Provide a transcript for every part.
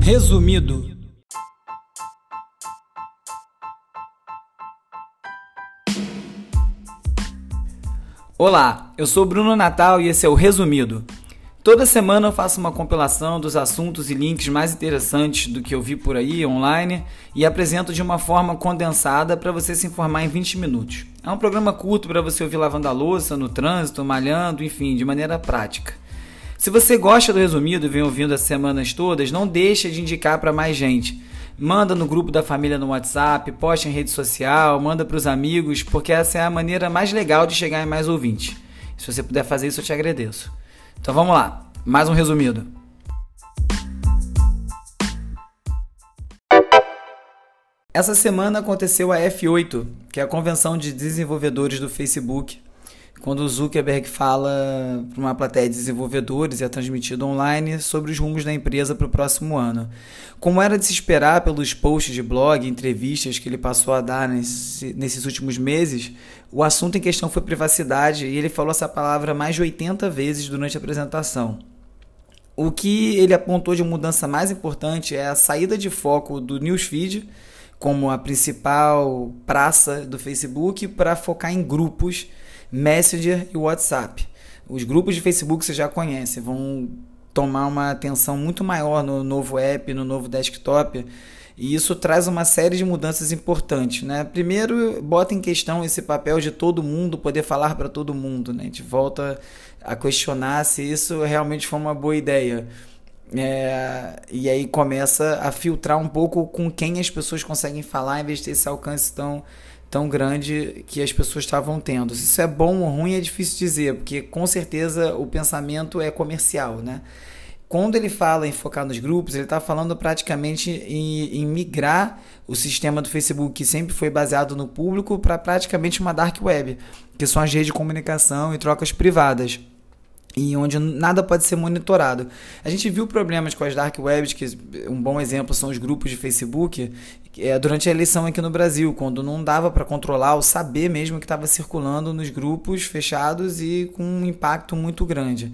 Resumido. Olá, eu sou Bruno Natal e esse é o Resumido. Toda semana eu faço uma compilação dos assuntos e links mais interessantes do que eu vi por aí online e apresento de uma forma condensada para você se informar em 20 minutos. É um programa curto para você ouvir lavando a louça, no trânsito, malhando, enfim, de maneira prática. Se você gosta do resumido e vem ouvindo as semanas todas, não deixe de indicar para mais gente. Manda no grupo da família no WhatsApp, poste em rede social, manda para os amigos, porque essa é a maneira mais legal de chegar em mais ouvintes. Se você puder fazer isso, eu te agradeço. Então vamos lá, mais um resumido. Essa semana aconteceu a F8, que é a convenção de desenvolvedores do Facebook, quando o Zuckerberg fala para uma plateia de desenvolvedores e é transmitido online sobre os rumos da empresa para o próximo ano. Como era de se esperar pelos posts de blog entrevistas que ele passou a dar nesse, nesses últimos meses, o assunto em questão foi privacidade e ele falou essa palavra mais de 80 vezes durante a apresentação. O que ele apontou de mudança mais importante é a saída de foco do newsfeed como a principal praça do Facebook para focar em grupos, Messenger e WhatsApp. Os grupos de Facebook você já conhece, vão tomar uma atenção muito maior no novo app, no novo desktop e isso traz uma série de mudanças importantes, né? Primeiro, bota em questão esse papel de todo mundo poder falar para todo mundo, né? A gente volta a questionar se isso realmente foi uma boa ideia. É, e aí começa a filtrar um pouco com quem as pessoas conseguem falar em vez de ter esse alcance tão, tão grande que as pessoas estavam tendo. Se isso é bom ou ruim é difícil dizer, porque com certeza o pensamento é comercial, né? quando ele fala em focar nos grupos, ele está falando praticamente em, em, migrar o sistema do Facebook, que sempre foi baseado no público, para praticamente uma dark web, que são as redes de comunicação e trocas privadas. E onde nada pode ser monitorado. A gente viu problemas com as dark webs, que um bom exemplo são os grupos de Facebook, é, durante a eleição aqui no Brasil, quando não dava para controlar ou saber mesmo que estava circulando nos grupos fechados e com um impacto muito grande.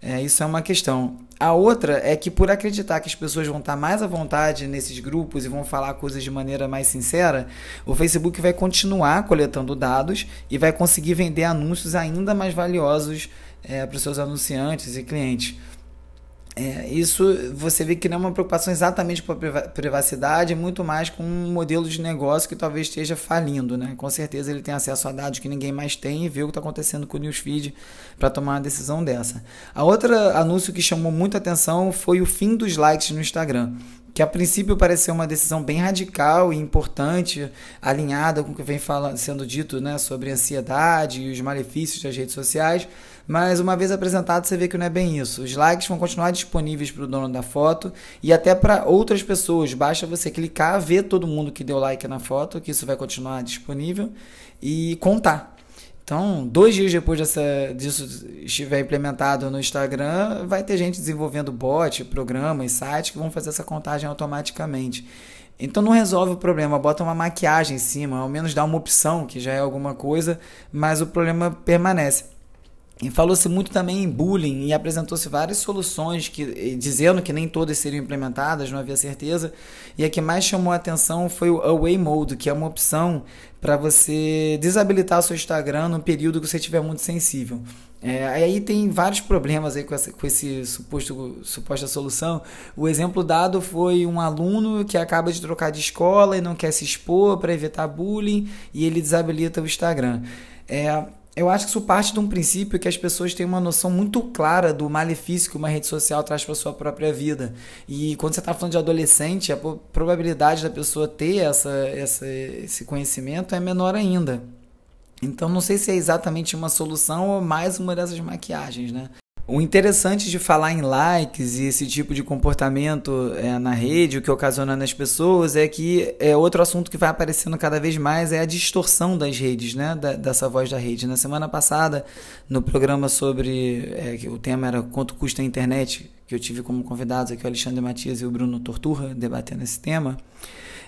É, isso é uma questão. A outra é que, por acreditar que as pessoas vão estar mais à vontade nesses grupos e vão falar coisas de maneira mais sincera, o Facebook vai continuar coletando dados e vai conseguir vender anúncios ainda mais valiosos é, para os seus anunciantes e clientes. É, isso você vê que não é uma preocupação exatamente com a privacidade, é muito mais com um modelo de negócio que talvez esteja falindo. Né? Com certeza ele tem acesso a dados que ninguém mais tem e vê o que está acontecendo com o newsfeed para tomar uma decisão dessa. A outra anúncio que chamou muita atenção foi o fim dos likes no Instagram que a princípio pareceu uma decisão bem radical e importante, alinhada com o que vem falando, sendo dito né, sobre ansiedade e os malefícios das redes sociais, mas uma vez apresentado você vê que não é bem isso. Os likes vão continuar disponíveis para o dono da foto e até para outras pessoas. Basta você clicar, ver todo mundo que deu like na foto, que isso vai continuar disponível e contar. Então, dois dias depois dessa, disso estiver implementado no Instagram, vai ter gente desenvolvendo bot, programas, sites que vão fazer essa contagem automaticamente. Então não resolve o problema, bota uma maquiagem em cima, ao menos dá uma opção, que já é alguma coisa, mas o problema permanece. E falou-se muito também em bullying e apresentou-se várias soluções que, dizendo que nem todas seriam implementadas, não havia certeza. E a que mais chamou a atenção foi o Away Mode, que é uma opção para você desabilitar o seu Instagram no período que você estiver muito sensível. É, aí tem vários problemas aí com, essa, com esse suposto, suposta solução. O exemplo dado foi um aluno que acaba de trocar de escola e não quer se expor para evitar bullying e ele desabilita o Instagram. É, eu acho que isso parte de um princípio que as pessoas têm uma noção muito clara do malefício que uma rede social traz para sua própria vida. E quando você está falando de adolescente, a probabilidade da pessoa ter essa, essa, esse conhecimento é menor ainda. Então não sei se é exatamente uma solução ou mais uma dessas maquiagens, né? O interessante de falar em likes e esse tipo de comportamento é, na rede, o que ocasiona nas pessoas, é que é outro assunto que vai aparecendo cada vez mais é a distorção das redes, né? Da, dessa voz da rede. Na semana passada, no programa sobre. É, o tema era quanto custa a internet, que eu tive como convidados aqui o Alexandre Matias e o Bruno Torturra debatendo esse tema.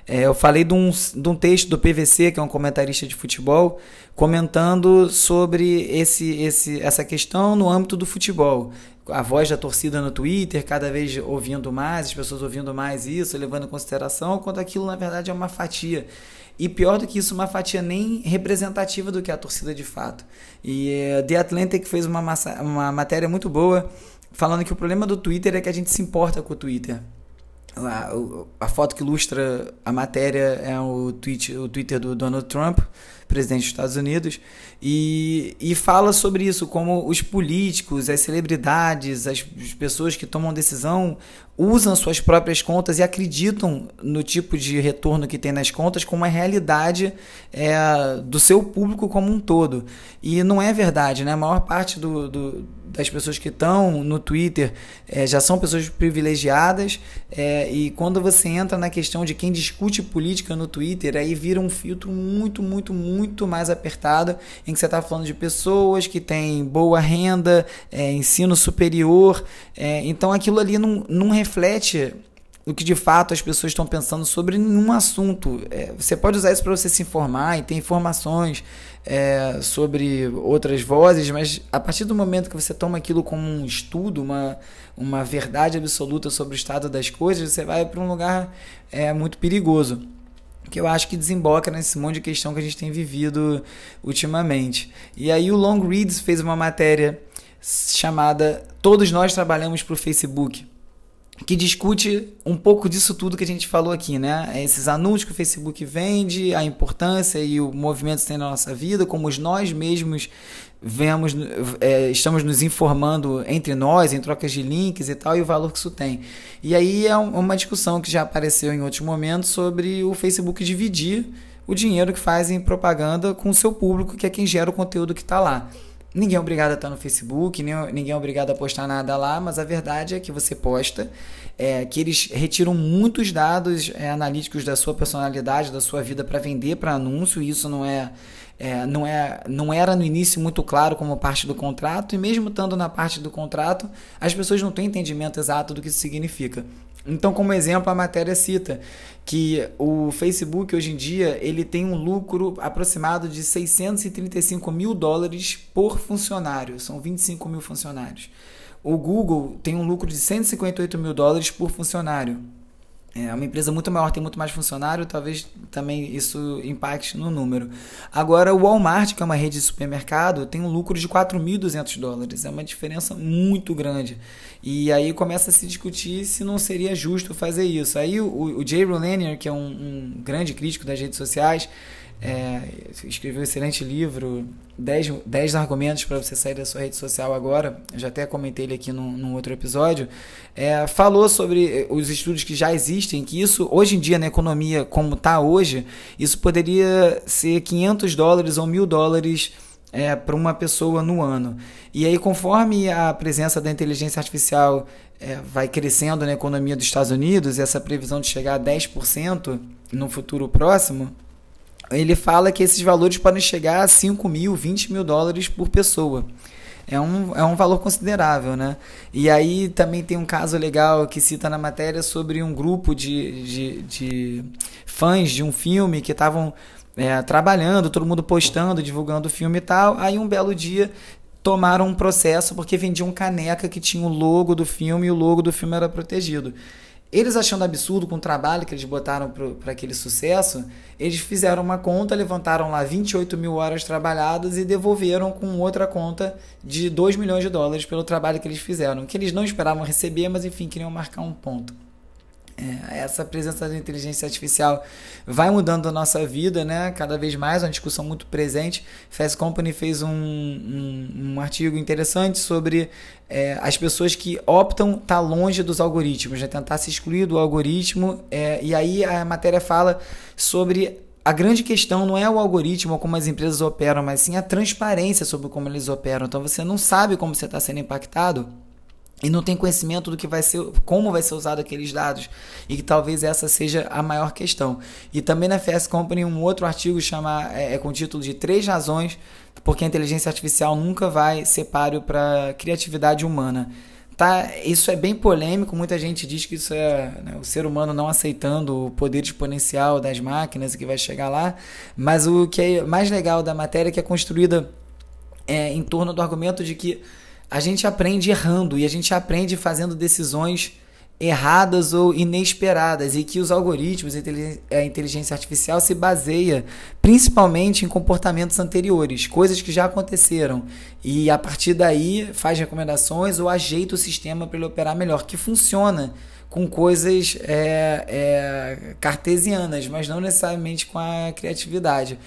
É, eu falei de um, de um texto do PVC, que é um comentarista de futebol, comentando sobre esse, esse, essa questão no âmbito do futebol. A voz da torcida no Twitter, cada vez ouvindo mais, as pessoas ouvindo mais isso, levando em consideração, quando aquilo na verdade é uma fatia. E pior do que isso, uma fatia nem representativa do que é a torcida de fato. E uh, The Atlantic fez uma, massa, uma matéria muito boa falando que o problema do Twitter é que a gente se importa com o Twitter. A, a, foto que ilustra a matéria é o, tweet, o Twitter do Donald Trump, presidente dos Estados Unidos, e, e fala sobre isso, como os políticos, as celebridades, as, as pessoas que tomam decisão usam suas próprias contas e acreditam no tipo de retorno que tem nas contas como uma realidade é, do seu público como um todo. E não é verdade, né? A maior parte do, do das pessoas que estão no Twitter é, já são pessoas privilegiadas é, e quando você entra na questão de quem discute política no Twitter, aí vira um filtro muito, muito, muito mais apertado em que você está falando de pessoas que têm boa renda, é, ensino superior, é, então aquilo ali não, não reflete o que de fato as pessoas estão pensando sobre nenhum assunto. É, você pode usar isso para você se informar e ter informações é, sobre outras vozes, mas a partir do momento que você toma aquilo como um estudo, uma, uma verdade absoluta sobre o estado das coisas, você vai para um lugar é, muito perigoso. Que eu acho que desemboca nesse monte de questão que a gente tem vivido ultimamente. E aí o Long Reads fez uma matéria chamada Todos Nós Trabalhamos para o Facebook que discute um pouco disso tudo que a gente falou aqui, né? Esses anúncios que o Facebook vende, a importância e o movimento que tem na nossa vida, como nós mesmos vemos, é, estamos nos informando entre nós, em trocas de links e tal, e o valor que isso tem. E aí é uma discussão que já apareceu em outros momentos sobre o Facebook dividir o dinheiro que faz em propaganda com o seu público, que é quem gera o conteúdo que está lá. Ninguém é obrigado a estar no Facebook, ninguém é obrigado a postar nada lá, mas a verdade é que você posta, é, que eles retiram muitos dados é, analíticos da sua personalidade, da sua vida para vender para anúncio, e isso não é, é, não é não era no início muito claro como parte do contrato, e mesmo estando na parte do contrato, as pessoas não têm entendimento exato do que isso significa. Então, como exemplo, a matéria cita que o Facebook hoje em dia ele tem um lucro aproximado de 635 mil dólares por funcionário, são 25 mil funcionários. O Google tem um lucro de 158 mil dólares por funcionário. É uma empresa muito maior, tem muito mais funcionário, talvez também isso impacte no número. Agora, o Walmart, que é uma rede de supermercado, tem um lucro de 4.200 dólares. É uma diferença muito grande. E aí começa a se discutir se não seria justo fazer isso. Aí o, o Jay Rolanier, que é um, um grande crítico das redes sociais, é, escreveu um excelente livro, 10, argumentos para você sair da sua rede social agora. Eu já até comentei ele aqui num, num outro episódio. É, falou sobre os estudos que já existem, que isso, hoje em dia, na economia como está hoje, isso poderia ser 500 dólares ou mil dólares é, para uma pessoa no ano. E aí, conforme a presença da inteligência artificial é, vai crescendo na economia dos Estados Unidos, essa previsão de chegar a 10% no futuro próximo, ele fala que esses valores podem chegar a 5 mil, 20 mil dólares por pessoa. É um, é um valor considerável, né? E aí também tem um caso legal que cita na matéria sobre um grupo de, de, de fãs de um filme que estavam é, trabalhando, todo mundo postando, divulgando o filme e tal. Aí um belo dia tomaram um processo porque vendiam caneca que tinha o logo do filme e o logo do filme era protegido. Eles achando absurdo com o trabalho que eles botaram para aquele sucesso, eles fizeram uma conta, levantaram lá 28 mil horas trabalhadas e devolveram com outra conta de 2 milhões de dólares pelo trabalho que eles fizeram, que eles não esperavam receber, mas enfim, queriam marcar um ponto. É, essa presença da inteligência artificial vai mudando a nossa vida, né? Cada vez mais, uma discussão muito presente. Fast Company fez um, um, um artigo interessante sobre é, as pessoas que optam estar tá longe dos algoritmos, né? tentar se excluir do algoritmo. É, e aí a matéria fala sobre a grande questão não é o algoritmo ou como as empresas operam, mas sim a transparência sobre como eles operam. Então você não sabe como você está sendo impactado e não tem conhecimento do que vai ser, como vai ser usado aqueles dados e que talvez essa seja a maior questão. E também na Fast Company um outro artigo chama é, é com o título de três razões porque a inteligência artificial nunca vai ser páreo para criatividade humana. Tá, isso é bem polêmico, muita gente diz que isso é né, o ser humano não aceitando o poder exponencial das máquinas e que vai chegar lá, mas o que é mais legal da matéria é que é construída é, em torno do argumento de que a gente aprende errando e a gente aprende fazendo decisões erradas ou inesperadas e que os algoritmos, a inteligência artificial se baseia principalmente em comportamentos anteriores, coisas que já aconteceram e a partir daí faz recomendações ou ajeita o sistema para ele operar melhor, que funciona com coisas é, é, cartesianas, mas não necessariamente com a criatividade.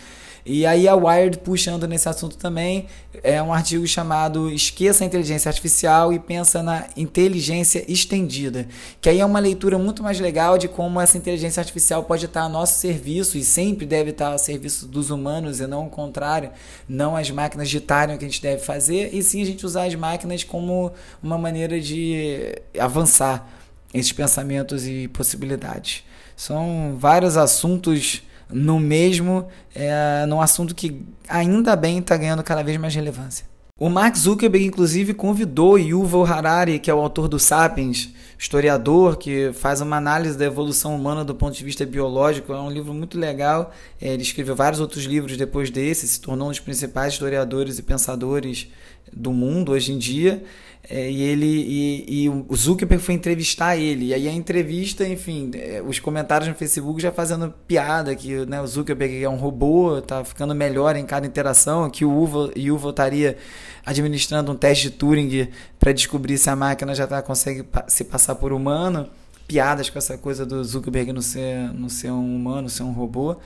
E aí a Wired puxando nesse assunto também é um artigo chamado Esqueça a inteligência artificial e pensa na inteligência estendida, que aí é uma leitura muito mais legal de como essa inteligência artificial pode estar a nosso serviço e sempre deve estar a serviço dos humanos e não o contrário, não as máquinas ditarem o que a gente deve fazer, e sim a gente usar as máquinas como uma maneira de avançar esses pensamentos e possibilidades. São vários assuntos no mesmo, é, num assunto que ainda bem está ganhando cada vez mais relevância. O Mark Zuckerberg, inclusive, convidou Yuval Harari, que é o autor do Sapiens, historiador que faz uma análise da evolução humana do ponto de vista biológico. É um livro muito legal. É, ele escreveu vários outros livros depois desse, se tornou um dos principais historiadores e pensadores do mundo hoje em dia. É, e ele e, e, o Zuckerberg foi entrevistar ele. E aí a entrevista, enfim, é, os comentários no Facebook já fazendo piada que né, o Zuckerberg é um robô, tá ficando melhor em cada interação, que o Yuval estaria administrando um teste de Turing para descobrir se a máquina já tá, consegue se passar por humano piadas com essa coisa do Zuckerberg não ser, não ser um humano, ser um robô.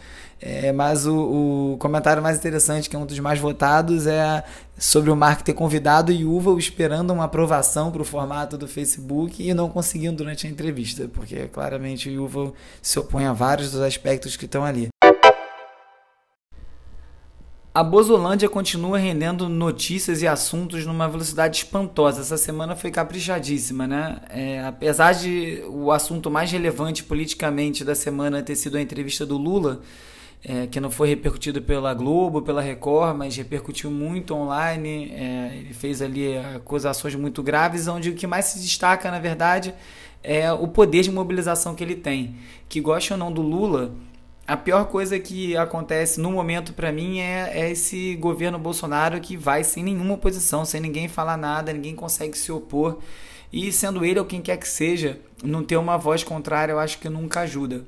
É, mas o, o, comentário mais interessante, que é um dos mais votados, é sobre o Mark ter convidado Yuval esperando uma aprovação para o formato do Facebook e não conseguindo durante a entrevista, porque claramente o Yuval se opõe a vários dos aspectos que estão ali. A Bozolândia continua rendendo notícias e assuntos numa velocidade espantosa. Essa semana foi caprichadíssima, né? É, apesar de o assunto mais relevante politicamente da semana ter sido a entrevista do Lula, é, que não foi repercutido pela Globo, pela Record, mas repercutiu muito online. É, ele fez ali acusações muito graves, onde o que mais se destaca, na verdade, é o poder de mobilização que ele tem. Que goste ou não do Lula a pior coisa que acontece no momento para mim é, é, esse governo Bolsonaro que vai sem nenhuma oposição, sem ninguém falar nada, ninguém consegue se opor. E sendo ele ou quem quer que seja, não ter uma voz contrária eu acho que nunca ajuda.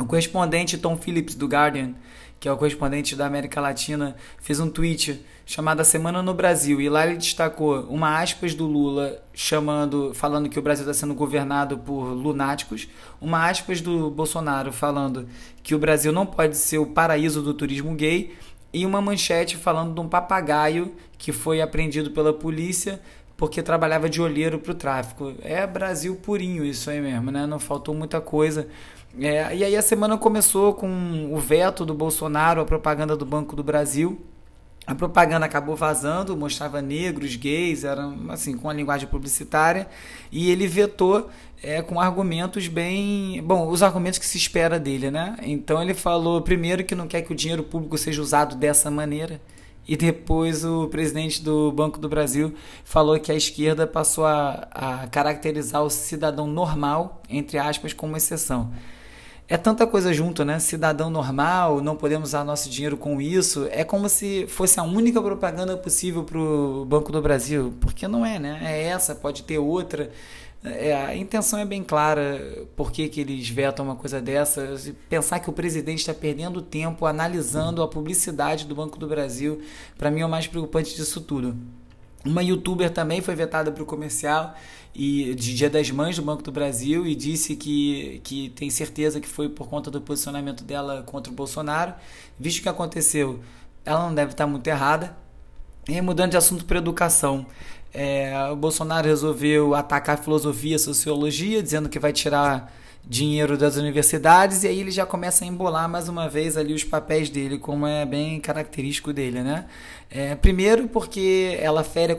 O correspondente Tom Phillips do Guardian, que é o correspondente da América Latina, fez um tweet chamado Semana no Brasil e lá ele destacou uma aspas do Lula chamando, falando que o Brasil está sendo governado por lunáticos, uma aspas do Bolsonaro falando que o Brasil não pode ser o paraíso do turismo gay e uma manchete falando de um papagaio que foi apreendido pela polícia porque trabalhava de olheiro para o tráfico. É Brasil purinho isso aí mesmo, né? Não faltou muita coisa. É, e aí a semana começou com o veto do Bolsonaro, a propaganda do Banco do Brasil. A propaganda acabou vazando, mostrava negros, gays, era assim, com a linguagem publicitária, e ele vetou é, com argumentos bem. Bom, os argumentos que se espera dele, né? Então ele falou, primeiro, que não quer que o dinheiro público seja usado dessa maneira, e depois o presidente do Banco do Brasil falou que a esquerda passou a, a caracterizar o cidadão normal, entre aspas, como exceção é tanta coisa junto, né? Cidadão normal, não podemos usar nosso dinheiro com isso. É como se fosse a única propaganda possível para o Banco do Brasil, porque não é, né? É essa, pode ter outra. É, a intenção é bem clara por que, que eles vetam uma coisa dessa. Pensar que o presidente está perdendo tempo analisando a publicidade do Banco do Brasil, para mim é o mais preocupante disso tudo. Uma youtuber também foi vetada para o comercial e de Dia das Mães do Banco do Brasil e disse que, que tem certeza que foi por conta do posicionamento dela contra o Bolsonaro. Visto que aconteceu, ela não deve estar muito errada. E mudando de assunto para educação, é, o Bolsonaro resolveu atacar a filosofia e a sociologia, dizendo que vai tirar dinheiro das universidades, e aí ele já começa a embolar mais uma vez ali os papéis dele, como é bem característico dele, né? É, primeiro porque ela fere a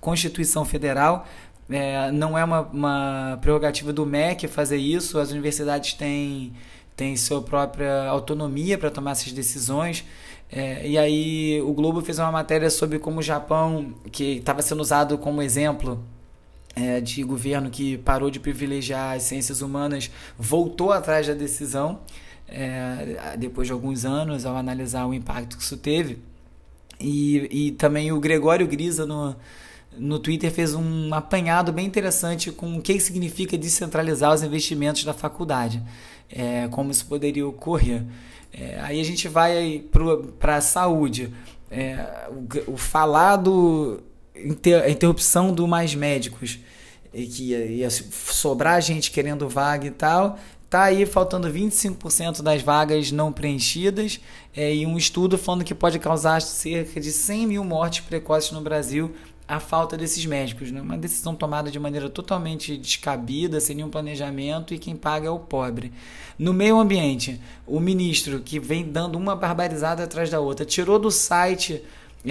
Constituição Federal, é, não é uma, uma prerrogativa do MEC fazer isso, as universidades têm, têm sua própria autonomia para tomar essas decisões. É, e aí o Globo fez uma matéria sobre como o Japão, que estava sendo usado como exemplo é, de governo que parou de privilegiar as ciências humanas voltou atrás da decisão é, depois de alguns anos ao analisar o impacto que isso teve e, e também o Gregório Grisa no, no Twitter fez um apanhado bem interessante com o que significa descentralizar os investimentos da faculdade, é, como isso poderia ocorrer. É, aí a gente vai para a saúde. É, o, o falado inter, a interrupção do mais médicos, e que ia, ia sobrar gente querendo vaga e tal, tá aí faltando 25% das vagas não preenchidas é, e um estudo falando que pode causar cerca de 100 mil mortes precoces no Brasil a falta desses médicos. Né? Uma decisão tomada de maneira totalmente descabida, sem nenhum planejamento, e quem paga é o pobre. No meio ambiente, o ministro, que vem dando uma barbarizada atrás da outra, tirou do site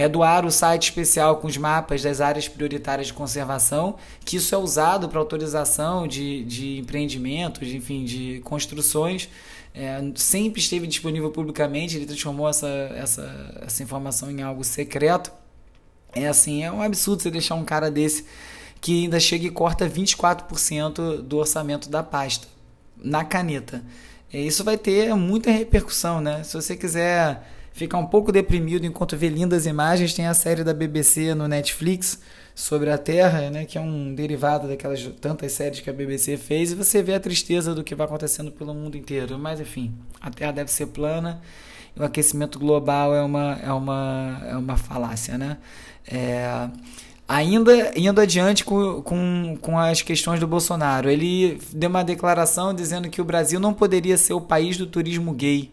é doar o site especial com os mapas das áreas prioritárias de conservação, que isso é usado para autorização de, de empreendimentos, enfim, de construções. É, sempre esteve disponível publicamente, ele transformou essa, essa, essa informação em algo secreto. É assim, é um absurdo você deixar um cara desse que ainda chega e corta 24% do orçamento da pasta na caneta. É, isso vai ter muita repercussão, né? Se você quiser ficar um pouco deprimido enquanto vê lindas imagens, tem a série da BBC no Netflix sobre a Terra, né, que é um derivado daquelas tantas séries que a BBC fez, e você vê a tristeza do que vai acontecendo pelo mundo inteiro. Mas enfim, a Terra deve ser plana, o aquecimento global é uma, é uma, é uma falácia, né? É, ainda indo adiante com, com, com as questões do Bolsonaro, ele deu uma declaração dizendo que o Brasil não poderia ser o país do turismo gay.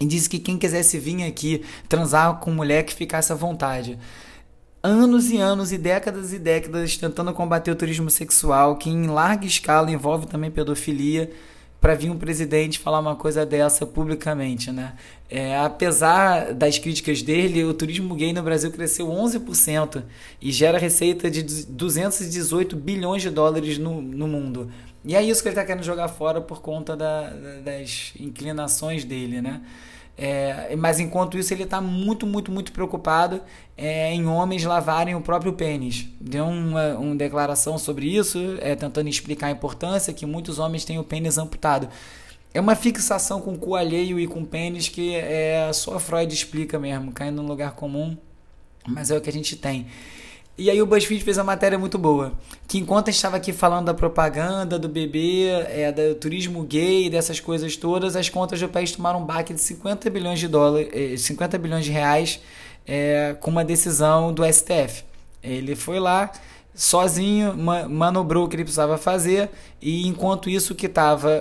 E disse que quem quisesse vir aqui transar com mulher que ficasse à vontade. Anos e anos e décadas e décadas tentando combater o turismo sexual, que em larga escala envolve também pedofilia, para vir um presidente falar uma coisa dessa publicamente, né? É, apesar das críticas dele, o turismo gay no Brasil cresceu 11% e gera receita de 218 bilhões de dólares no, no mundo. E é isso que ele está querendo jogar fora por conta da, das inclinações dele, né? É, mas enquanto isso ele está muito, muito, muito preocupado é, em homens lavarem o próprio pênis. Deu uma, uma declaração sobre isso, é, tentando explicar a importância que muitos homens têm o pênis amputado. É uma fixação com o cu alheio e com o pênis que é, só Freud explica mesmo, caindo num lugar comum, mas é o que a gente tem. E aí o BuzzFeed fez uma matéria muito boa, que enquanto a gente estava aqui falando da propaganda, do bebê, é, do turismo gay, dessas coisas todas, as contas do país tomaram um baque de 50 bilhões de dólares, 50 eh, bilhões de reais é, com uma decisão do STF. Ele foi lá sozinho, manobrou o que ele precisava fazer e enquanto isso que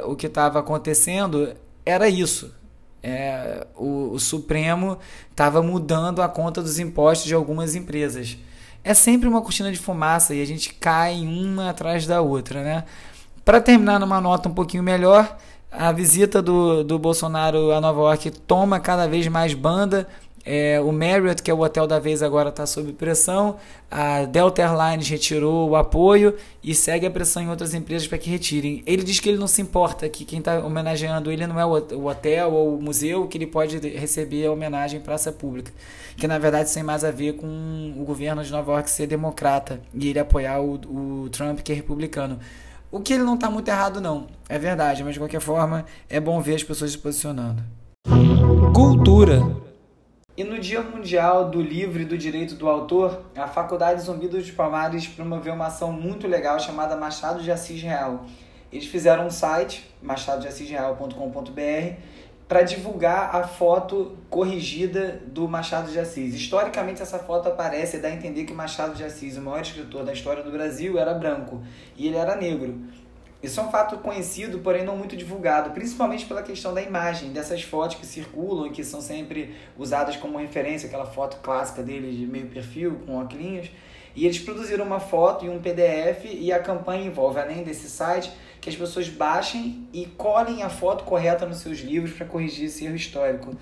o que estava acontecendo era isso. É, o, o Supremo estava mudando a conta dos impostos de algumas empresas é sempre uma cortina de fumaça e a gente cai uma atrás da outra, né? Para terminar numa nota um pouquinho melhor, a visita do, do Bolsonaro a Nova York toma cada vez mais banda. É, o Marriott, que é o hotel da vez, agora está sob pressão. A Delta Airlines retirou o apoio e segue a pressão em outras empresas para que retirem. Ele diz que ele não se importa, que quem está homenageando ele não é o hotel ou o museu, que ele pode receber a homenagem em praça pública. Que na verdade tem mais a ver com o governo de Nova York ser democrata e ele apoiar o, o Trump, que é republicano. O que ele não está muito errado, não. É verdade, mas de qualquer forma é bom ver as pessoas se posicionando. Cultura. E no Dia Mundial do Livro e do Direito do Autor, a Faculdade Zumbi dos Palmares promoveu uma ação muito legal chamada Machado de Assis Real. Eles fizeram um site, machadodeassisreal.com.br, para divulgar a foto corrigida do Machado de Assis. Historicamente, essa foto aparece e dá a entender que Machado de Assis, o maior escritor da história do Brasil, era branco e ele era negro. Isso é um fato conhecido, porém não muito divulgado, principalmente pela questão da imagem, dessas fotos que circulam e que são sempre usadas como referência, aquela foto clássica dele de meio perfil, com óculos. E eles produziram uma foto e um PDF e a campanha envolve, além desse site, que as pessoas baixem e colhem a foto correta nos seus livros para corrigir esse erro histórico.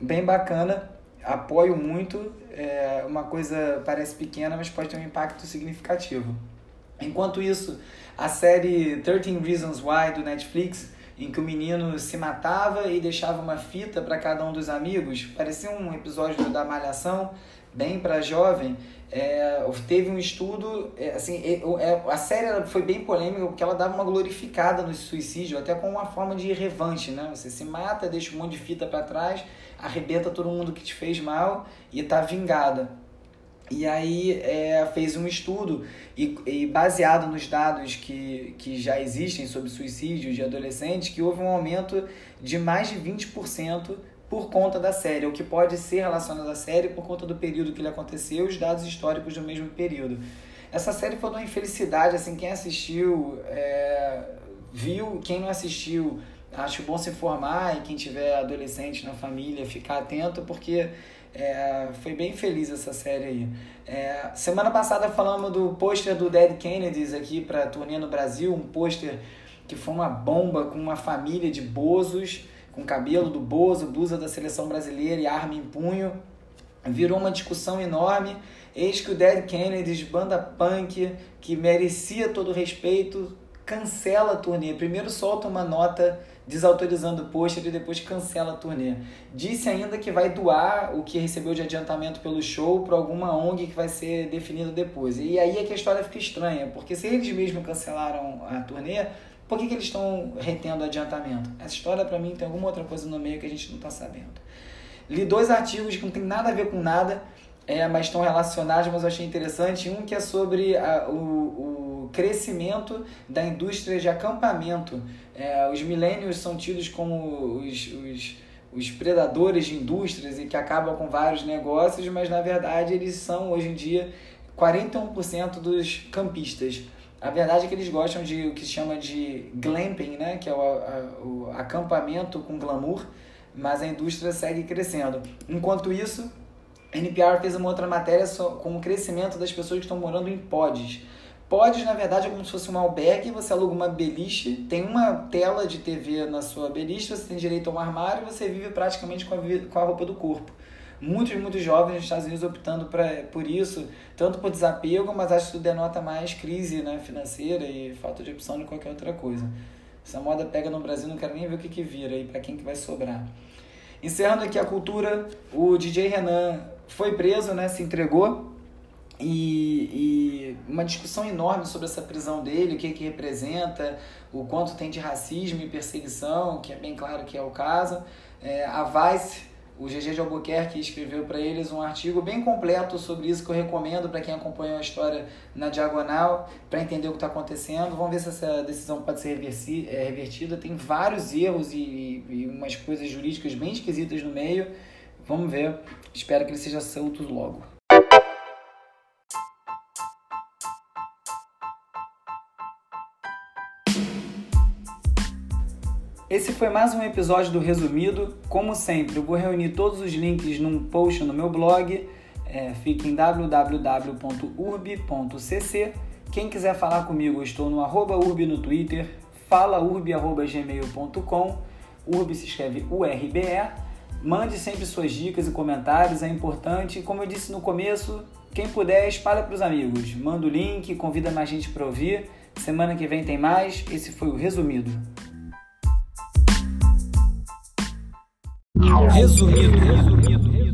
Bem bacana, apoio muito, é uma coisa parece pequena, mas pode ter um impacto significativo. Enquanto isso, a série 13 Reasons Why do Netflix, em que o menino se matava e deixava uma fita para cada um dos amigos, parecia um episódio da Malhação, bem para jovem, é, teve um estudo, é, assim, é, a série foi bem polêmica porque ela dava uma glorificada no suicídio, até com uma forma de revanche, né? Você se mata, deixa um monte de fita para trás, arrebenta todo mundo que te fez mal e tá vingada. E aí é, fez um estudo e, e, baseado nos dados que, que já existem sobre suicídio de adolescentes, que houve um aumento de mais de 20% por conta da série, o que pode ser relacionado à série por conta do período que ele aconteceu e os dados históricos do mesmo período. Essa série foi uma infelicidade, assim, quem assistiu é, viu, quem não assistiu, acho bom se informar e quem tiver adolescente na família ficar atento, porque é, foi bem feliz essa série aí. É, semana passada falamos do pôster do Dead Kennedys aqui para turnê no Brasil, um pôster que foi uma bomba com uma família de bozos com cabelo do Bozo, blusa da seleção brasileira e arma em punho. Virou uma discussão enorme. Eis que o Dead Kennedys, banda punk, que merecia todo o respeito, cancela a turnê. Primeiro solta uma nota desautorizando o pôster e depois cancela a turnê. Disse ainda que vai doar o que recebeu de adiantamento pelo show para alguma ONG que vai ser definida depois. E aí é que a história fica estranha, porque se eles mesmos cancelaram a turnê, por que, que eles estão retendo adiantamento? Essa história, para mim, tem alguma outra coisa no meio que a gente não está sabendo. Li dois artigos que não tem nada a ver com nada, é, mas estão relacionados, mas eu achei interessante. Um que é sobre a, o, o crescimento da indústria de acampamento. É, os milênios são tidos como os, os, os predadores de indústrias e que acabam com vários negócios, mas na verdade eles são, hoje em dia, 41% dos campistas. A verdade é que eles gostam de o que se chama de glamping, né? que é o, a, o acampamento com glamour, mas a indústria segue crescendo. Enquanto isso, a NPR fez uma outra matéria com o crescimento das pessoas que estão morando em pods. Pods, na verdade, é como se fosse um albergue, você aluga uma beliche, tem uma tela de TV na sua beliche, você tem direito a um armário você vive praticamente com a, com a roupa do corpo muitos, muitos jovens nos Estados Unidos optando pra, por isso, tanto por desapego, mas acho que isso denota mais crise né, financeira e falta de opção de qualquer outra coisa. Essa moda pega no Brasil, não quero nem ver o que, que vira e para quem que vai sobrar. Encerrando aqui a cultura, o DJ Renan foi preso, né, se entregou, e, e, uma discussão enorme sobre essa prisão dele, o que, que representa, o quanto tem de racismo e perseguição, que é bem claro que é o caso. É, a Vice o GG de Albuquerque escreveu para eles um artigo bem completo sobre isso que eu recomendo para quem acompanhou a história na diagonal, para entender o que está acontecendo. Vamos ver se essa decisão pode ser é, revertida. Tem vários erros e, e umas coisas jurídicas bem esquisitas no meio. Vamos ver. Espero que ele seja solto logo. Esse foi mais um episódio do Resumido. Como sempre, eu vou reunir todos os links num post no meu blog. É, fica em www.urb.cc. Quem quiser falar comigo, eu estou no arroba urb no Twitter, falaurb.gmail.com. Urb se escreve U-R-B-E. Mande sempre suas dicas e comentários, é importante. Como eu disse no começo, quem puder, espalha para os amigos. Manda o link, convida mais gente para ouvir. Semana que vem tem mais. Esse foi o Resumido. Resumido. Resumido.